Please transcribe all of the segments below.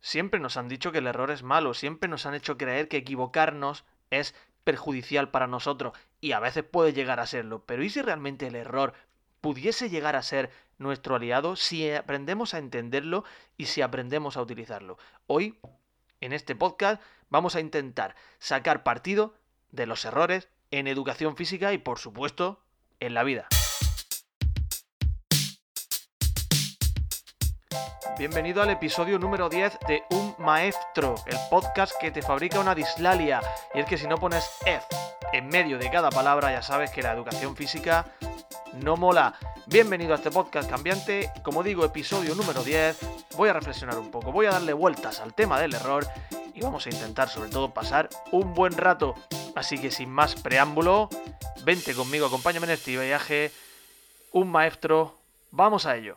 Siempre nos han dicho que el error es malo, siempre nos han hecho creer que equivocarnos es perjudicial para nosotros y a veces puede llegar a serlo, pero ¿y si realmente el error pudiese llegar a ser nuestro aliado si aprendemos a entenderlo y si aprendemos a utilizarlo? Hoy, en este podcast, vamos a intentar sacar partido de los errores en educación física y, por supuesto, en la vida. Bienvenido al episodio número 10 de Un Maestro, el podcast que te fabrica una dislalia. Y es que si no pones F en medio de cada palabra, ya sabes que la educación física no mola. Bienvenido a este podcast cambiante. Como digo, episodio número 10. Voy a reflexionar un poco, voy a darle vueltas al tema del error y vamos a intentar sobre todo pasar un buen rato. Así que sin más preámbulo, vente conmigo, acompáñame en este viaje. Un maestro, vamos a ello.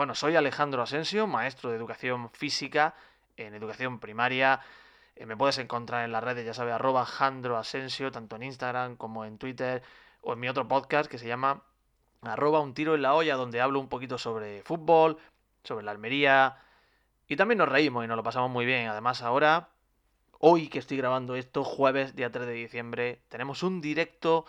Bueno, soy Alejandro Asensio, maestro de educación física en educación primaria. Eh, me puedes encontrar en las redes, ya sabes, arroba Jandro Asensio, tanto en Instagram como en Twitter o en mi otro podcast que se llama arroba un tiro en la olla, donde hablo un poquito sobre fútbol, sobre la Almería. Y también nos reímos y nos lo pasamos muy bien. Además, ahora, hoy que estoy grabando esto, jueves, día 3 de diciembre, tenemos un directo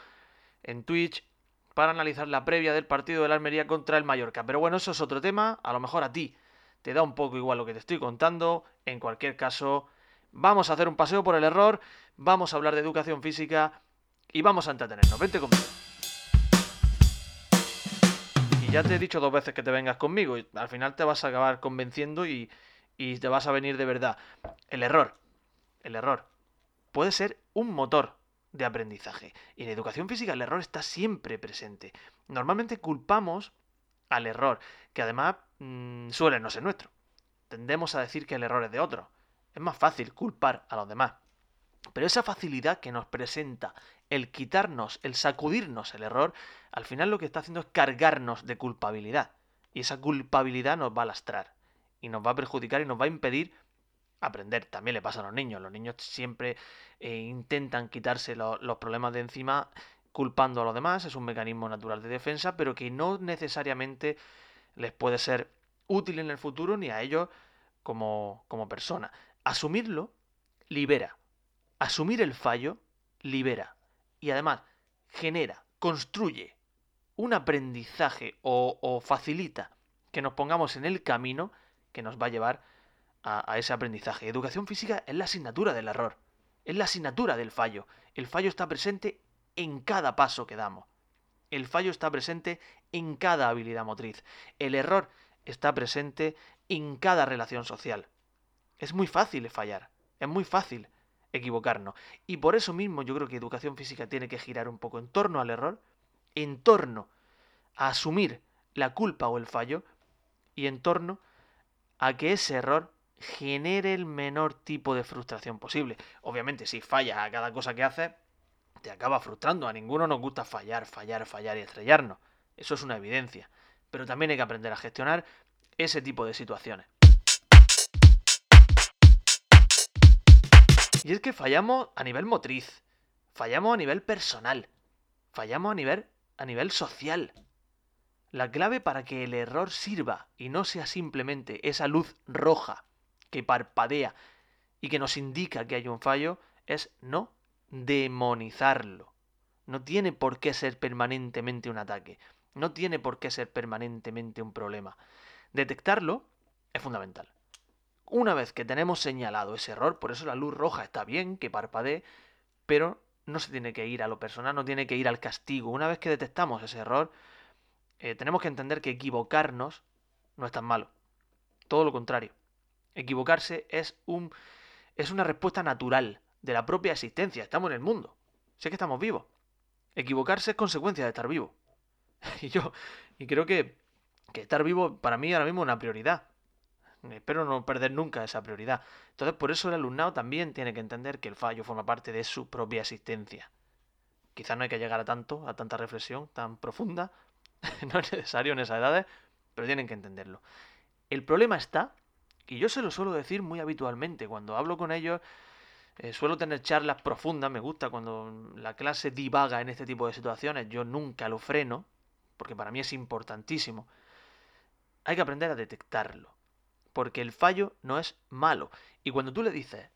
en Twitch para analizar la previa del partido de la Almería contra el Mallorca. Pero bueno, eso es otro tema, a lo mejor a ti te da un poco igual lo que te estoy contando. En cualquier caso, vamos a hacer un paseo por el error, vamos a hablar de educación física y vamos a entretenernos. Vente conmigo. Y ya te he dicho dos veces que te vengas conmigo y al final te vas a acabar convenciendo y, y te vas a venir de verdad. El error, el error, puede ser un motor de aprendizaje. Y en educación física el error está siempre presente. Normalmente culpamos al error, que además mmm, suele no ser nuestro. Tendemos a decir que el error es de otro. Es más fácil culpar a los demás. Pero esa facilidad que nos presenta el quitarnos, el sacudirnos el error, al final lo que está haciendo es cargarnos de culpabilidad. Y esa culpabilidad nos va a lastrar. Y nos va a perjudicar y nos va a impedir aprender. También le pasa a los niños. Los niños siempre eh, intentan quitarse lo, los problemas de encima culpando a los demás. Es un mecanismo natural de defensa, pero que no necesariamente les puede ser útil en el futuro ni a ellos como, como persona. Asumirlo libera. Asumir el fallo libera. Y además genera, construye un aprendizaje o, facilita que nos pongamos en el camino que nos va a llevar a, ese aprendizaje. Educación física es la asignatura del error, es la asignatura del fallo. El fallo está presente en cada paso que damos. El fallo está presente en cada habilidad motriz. El error está presente en cada relación social. Es muy fácil fallar, es muy fácil equivocarnos. Y por eso mismo yo creo que educación física tiene que girar un poco en torno al error, en torno a asumir la culpa o el fallo y en torno a que ese error genere el menor tipo de frustración posible. Obviamente, si fallas a cada cosa que haces, te acaba frustrando. A ninguno nos gusta fallar, fallar, fallar y estrellarnos. Eso es una evidencia. Pero también hay que aprender a gestionar ese tipo de situaciones. Y es que fallamos a nivel motriz, fallamos a nivel personal, fallamos a nivel, a nivel social. La clave para que el error sirva y no sea simplemente esa luz roja que parpadea y que nos indica que hay un fallo es no demonizarlo. No tiene por qué ser permanentemente un ataque. No tiene por qué ser permanentemente un problema. Detectarlo es fundamental. Una vez que tenemos señalado ese error, por eso la luz roja está bien, que parpadee, pero no se tiene que ir a lo personal, no tiene que ir al castigo. Una vez que detectamos ese error, eh, tenemos que entender que equivocarnos no es tan malo. Todo lo contrario. Equivocarse es, un, es una respuesta natural de la propia existencia. Estamos en el mundo. Sé que estamos vivos. Equivocarse es consecuencia de estar vivo. y yo, y creo que, que estar vivo para mí ahora mismo es una prioridad. Espero no perder nunca esa prioridad. Entonces, por eso el alumnado también tiene que entender que el fallo forma parte de su propia existencia. Quizás no hay que llegar a tanto, a tanta reflexión tan profunda. no es necesario en esas edades, pero tienen que entenderlo. El problema está, y yo se lo suelo decir muy habitualmente, cuando hablo con ellos, eh, suelo tener charlas profundas, me gusta cuando la clase divaga en este tipo de situaciones, yo nunca lo freno, porque para mí es importantísimo, hay que aprender a detectarlo. Porque el fallo no es malo. Y cuando tú le dices,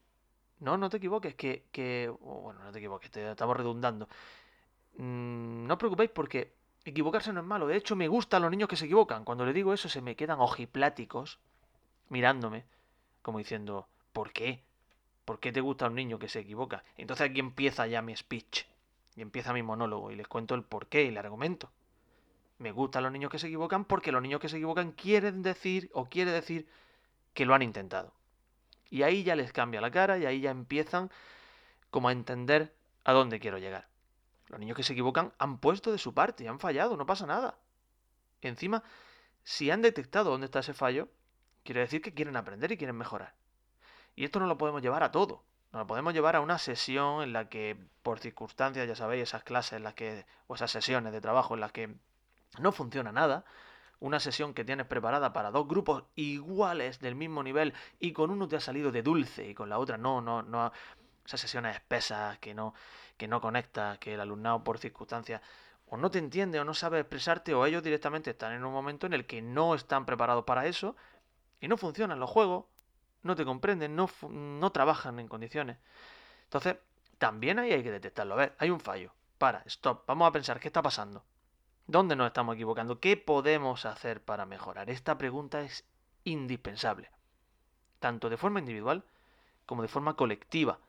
no, no te equivoques, que, que bueno, no te equivoques, te estamos redundando. Mm, no os preocupéis porque equivocarse no es malo. De hecho, me gustan los niños que se equivocan. Cuando le digo eso, se me quedan ojipláticos mirándome, como diciendo, ¿por qué? ¿Por qué te gusta un niño que se equivoca? Entonces aquí empieza ya mi speech. Y empieza mi monólogo y les cuento el por qué y el argumento. Me gustan los niños que se equivocan porque los niños que se equivocan quieren decir o quiere decir que lo han intentado. Y ahí ya les cambia la cara y ahí ya empiezan como a entender a dónde quiero llegar. Los niños que se equivocan han puesto de su parte han fallado, no pasa nada. Encima, si han detectado dónde está ese fallo, quiere decir que quieren aprender y quieren mejorar. Y esto no lo podemos llevar a todo. No lo podemos llevar a una sesión en la que, por circunstancias, ya sabéis, esas clases en las que, o esas sesiones de trabajo en las que no funciona nada, una sesión que tienes preparada para dos grupos iguales del mismo nivel y con uno te ha salido de dulce y con la otra no, no, no, esas sesiones espesas que no, que no conecta, que el alumnado por circunstancias o no te entiende o no sabe expresarte o ellos directamente están en un momento en el que no están preparados para eso y no funcionan los juegos, no te comprenden, no, no trabajan en condiciones. Entonces, también ahí hay que detectarlo. A ver, hay un fallo. Para, stop, vamos a pensar qué está pasando. ¿Dónde nos estamos equivocando? ¿Qué podemos hacer para mejorar? Esta pregunta es indispensable, tanto de forma individual como de forma colectiva.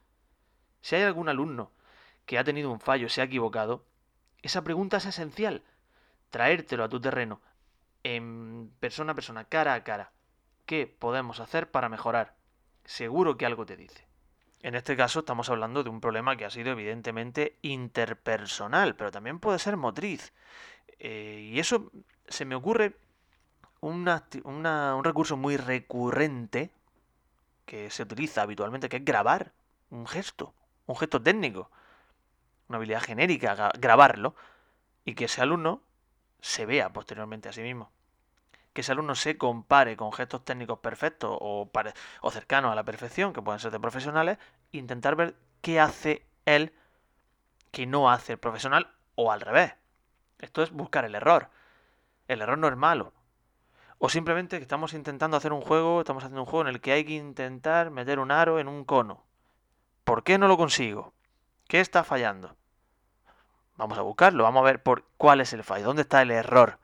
Si hay algún alumno que ha tenido un fallo, se ha equivocado, esa pregunta es esencial. Traértelo a tu terreno, en persona a persona, cara a cara. ¿Qué podemos hacer para mejorar? Seguro que algo te dice. En este caso estamos hablando de un problema que ha sido evidentemente interpersonal, pero también puede ser motriz. Eh, y eso se me ocurre un recurso muy recurrente que se utiliza habitualmente, que es grabar un gesto, un gesto técnico, una habilidad genérica, grabarlo, y que ese alumno se vea posteriormente a sí mismo. Que ese alumno se compare con gestos técnicos perfectos o, cercanos a la perfección, que pueden ser de profesionales, intentar ver qué hace él que no hace el profesional o al revés. Esto es buscar el error. El error no es malo. O simplemente que estamos intentando hacer un juego, estamos haciendo un juego en el que hay que intentar meter un aro en un cono. ¿Por qué no lo consigo? ¿Qué está fallando? Vamos a buscarlo, vamos a ver por cuál es el fallo, dónde está el error.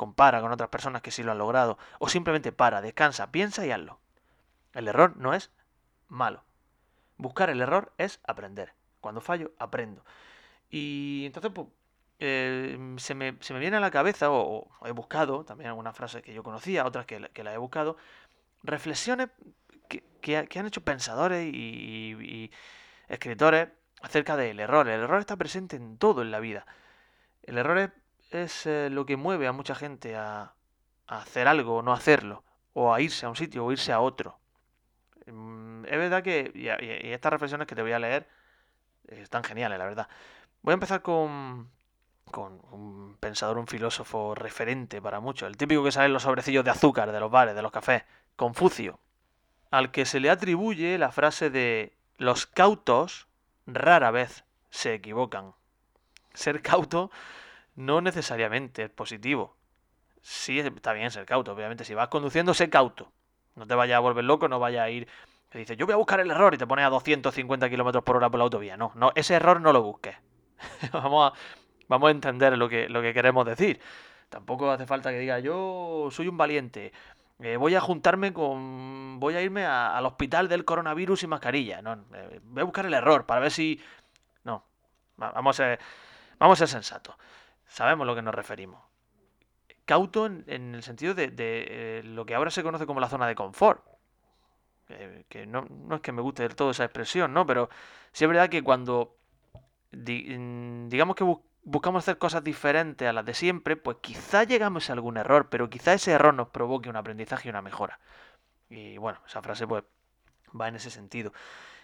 Compara con otras personas que sí lo han logrado. O simplemente para, descansa, piensa y hazlo. El error no es malo. Buscar el error es aprender. Cuando fallo, aprendo. Y entonces, pues, eh, se, me, viene a la cabeza, o, he buscado, también algunas frases que yo conocía, otras que, que las he buscado, reflexiones que, han hecho pensadores y, escritores acerca del error. El error está presente en todo en la vida. El error es, eh, lo que mueve a mucha gente a, hacer algo o no hacerlo, o a irse a un sitio o irse a otro. Mm, es verdad que, y, estas reflexiones que te voy a leer, están geniales, la verdad. Voy a empezar con, con un pensador, un filósofo referente para muchos, el típico que sale en los sobrecillos de azúcar de los bares, de los cafés, Confucio, al que se le atribuye la frase de los cautos rara vez se equivocan. Ser cauto no necesariamente es positivo. Sí, está bien ser cauto, obviamente. Si vas conduciendo, sé cauto. No te vayas a volver loco, no vayas a ir. Te dices, yo voy a buscar el error y te pones a 250 kilómetros por hora por la autovía. No, no, ese error no lo busques. Vamos a, vamos a entender lo que, lo que queremos decir. Tampoco hace falta que diga yo soy un valiente. Eh, voy a juntarme con. Voy a irme al hospital del coronavirus y mascarilla. No, eh, voy a buscar el error para ver si. No. Vamos a ser, vamos a ser sensatos. Sabemos a lo que nos referimos. Cauto en, el sentido de, eh, lo que ahora se conoce como la zona de confort. que no, es que me guste del todo esa expresión, ¿no? Pero sí es verdad que cuando. digamos que buscamos hacer cosas diferentes a las de siempre, pues quizá llegamos a algún error, pero quizá ese error nos provoque un aprendizaje y una mejora. Y bueno, esa frase pues va en ese sentido.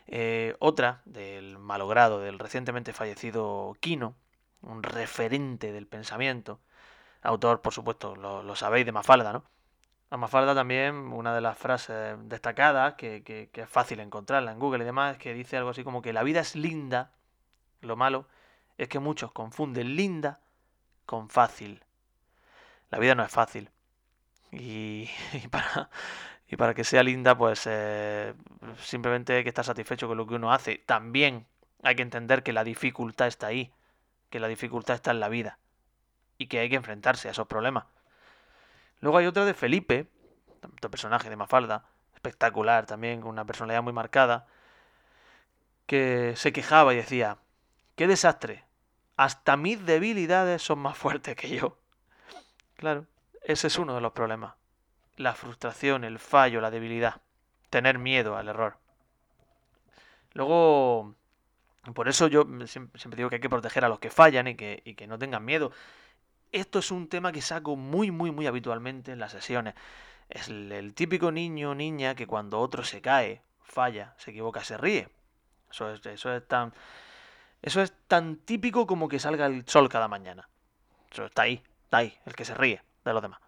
Eh, otra del malogrado, del recientemente fallecido Kino, un referente del pensamiento, autor, por supuesto, lo, sabéis, de Mafalda, ¿no? A Mafalda también, una de las frases destacadas, que, que es fácil encontrarla en Google y demás, que dice algo así como que la vida es linda, lo malo es que muchos confunden linda con fácil. La vida no es fácil. Y, para, y para que sea linda, pues eh, simplemente hay que estar satisfecho con lo que uno hace. También hay que entender que la dificultad está ahí, que la dificultad está en la vida y que hay que enfrentarse a esos problemas. Luego hay otra de Felipe, otro personaje de Mafalda, espectacular también, con una personalidad muy marcada, que se quejaba y decía, qué desastre, hasta mis debilidades son más fuertes que yo. Claro, ese es uno de los problemas. La frustración, el fallo, la debilidad. Tener miedo al error. Luego, por eso yo siempre, digo que hay que proteger a los que fallan y que, que no tengan miedo. Esto es un tema que saco muy, muy, muy habitualmente en las sesiones. Es el, típico niño o niña que cuando otro se cae, falla, se equivoca, se ríe. Eso es, eso es tan. Eso es tan típico como que salga el sol cada mañana. Eso está ahí, está ahí, el que se ríe de los demás.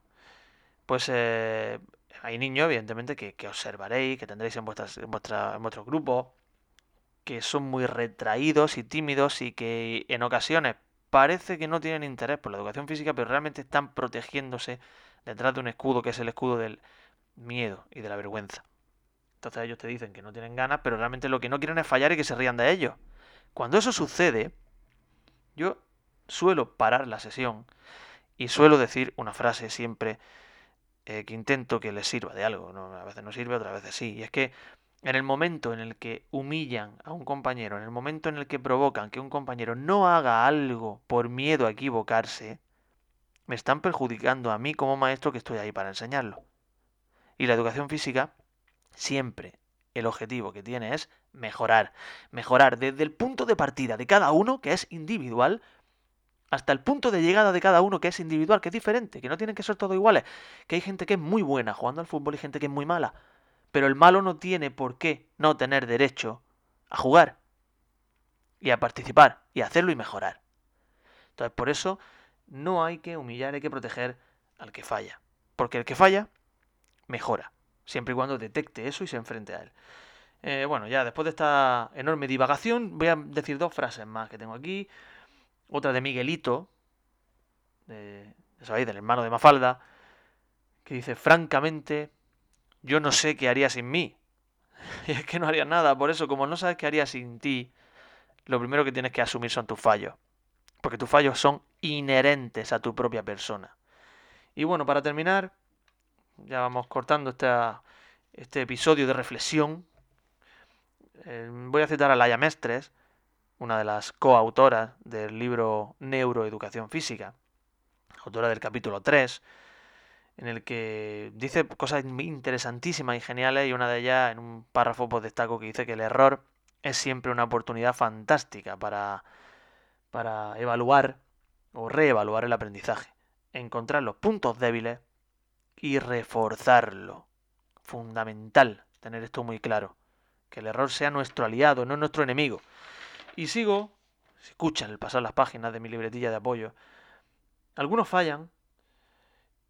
Pues eh, hay niños, evidentemente, que, observaréis, que tendréis en, vuestras, en, vuestra, en vuestro grupo, que son muy retraídos y tímidos y que en ocasiones parece que no tienen interés por la educación física, pero realmente están protegiéndose detrás de un escudo que es el escudo del miedo y de la vergüenza. Entonces ellos te dicen que no tienen ganas, pero realmente lo que no quieren es fallar y que se rían de ellos. Cuando eso sucede, yo suelo parar la sesión y suelo decir una frase siempre eh, que intento que les sirva de algo. A veces no sirve, otras veces sí. Y es que en el momento en el que humillan a un compañero, en el momento en el que provocan que un compañero no haga algo por miedo a equivocarse, me están perjudicando a mí como maestro que estoy ahí para enseñarlo. Y la educación física, siempre el objetivo que tiene es mejorar. Mejorar desde el punto de partida de cada uno, que es individual, hasta el punto de llegada de cada uno, que es individual, que es diferente, que no tienen que ser todos iguales. Que hay gente que es muy buena jugando al fútbol y gente que es muy mala. Pero el malo no tiene por qué no tener derecho a jugar y a participar y a hacerlo y mejorar. Entonces, por eso no hay que humillar, hay que proteger al que falla. Porque el que falla, mejora. Siempre y cuando detecte eso y se enfrente a él. Eh, bueno, ya después de esta enorme divagación, voy a decir dos frases más que tengo aquí. Otra de Miguelito, de, ¿sabéis? del hermano de Mafalda, que dice, francamente, yo no sé qué haría sin mí. Y es que no haría nada, por eso como no sabes qué haría sin ti, lo primero que tienes que asumir son tus fallos. Porque tus fallos son inherentes a tu propia persona. Y bueno, para terminar, ya vamos cortando este episodio de reflexión. Eh, voy a citar a Laia Mestres, una de las coautoras del libro Neuroeducación Física, autora del capítulo 3, en el que dice cosas interesantísimas y geniales y una de ellas en un párrafo pues destaco que dice que el error es siempre una oportunidad fantástica para, para evaluar o reevaluar el aprendizaje, encontrar los puntos débiles y reforzarlo. Fundamental tener esto muy claro, que el error sea nuestro aliado, no nuestro enemigo. Y sigo, si escuchan el pasar las páginas de mi libretilla de apoyo, algunos fallan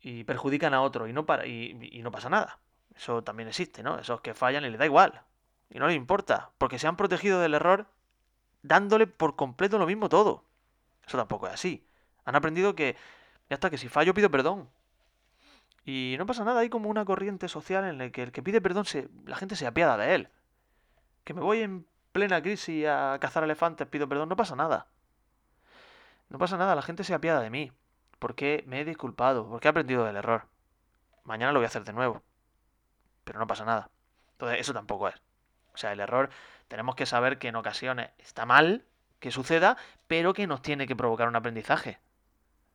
y perjudican a otros y no, para, y, no pasa nada. Eso también existe, ¿no? Esos que fallan y les da igual. Y no les importa, porque se han protegido del error dándole por completo lo mismo todo. Eso tampoco es así. Han aprendido que, ya está, que si fallo pido perdón. Y no pasa nada, hay como una corriente social en la que el que pide perdón, se, la gente se apiada de él. Que me voy en plena crisis a cazar elefantes, pido perdón, no pasa nada. No pasa nada, la gente se apiada de mí. Porque me he disculpado, porque he aprendido del error. Mañana lo voy a hacer de nuevo. Pero no pasa nada. Entonces, eso tampoco es. O sea, el error tenemos que saber que en ocasiones está mal que suceda, pero que nos tiene que provocar un aprendizaje.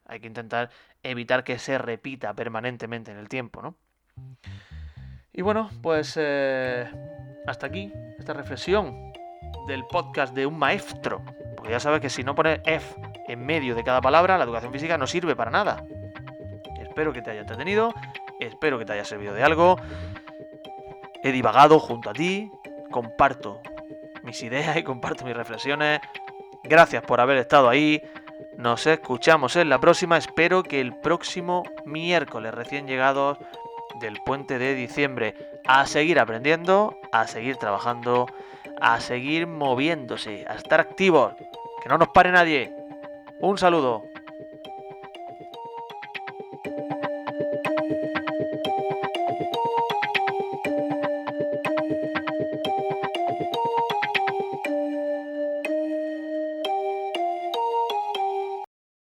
Hay que intentar evitar que se repita permanentemente en el tiempo, ¿no? Y bueno, pues eh, hasta aquí esta reflexión del podcast de un maestro. Porque ya sabes que si no pones F en medio de cada palabra, la educación física no sirve para nada. Espero que te haya entretenido, espero que te haya servido de algo. He divagado junto a ti, comparto mis ideas y comparto mis reflexiones. Gracias por haber estado ahí. Nos escuchamos en la próxima. Espero que el próximo miércoles recién llegados del puente de diciembre a seguir aprendiendo, a seguir trabajando, a seguir moviéndose, a estar activos. Que no nos pare nadie. Un saludo.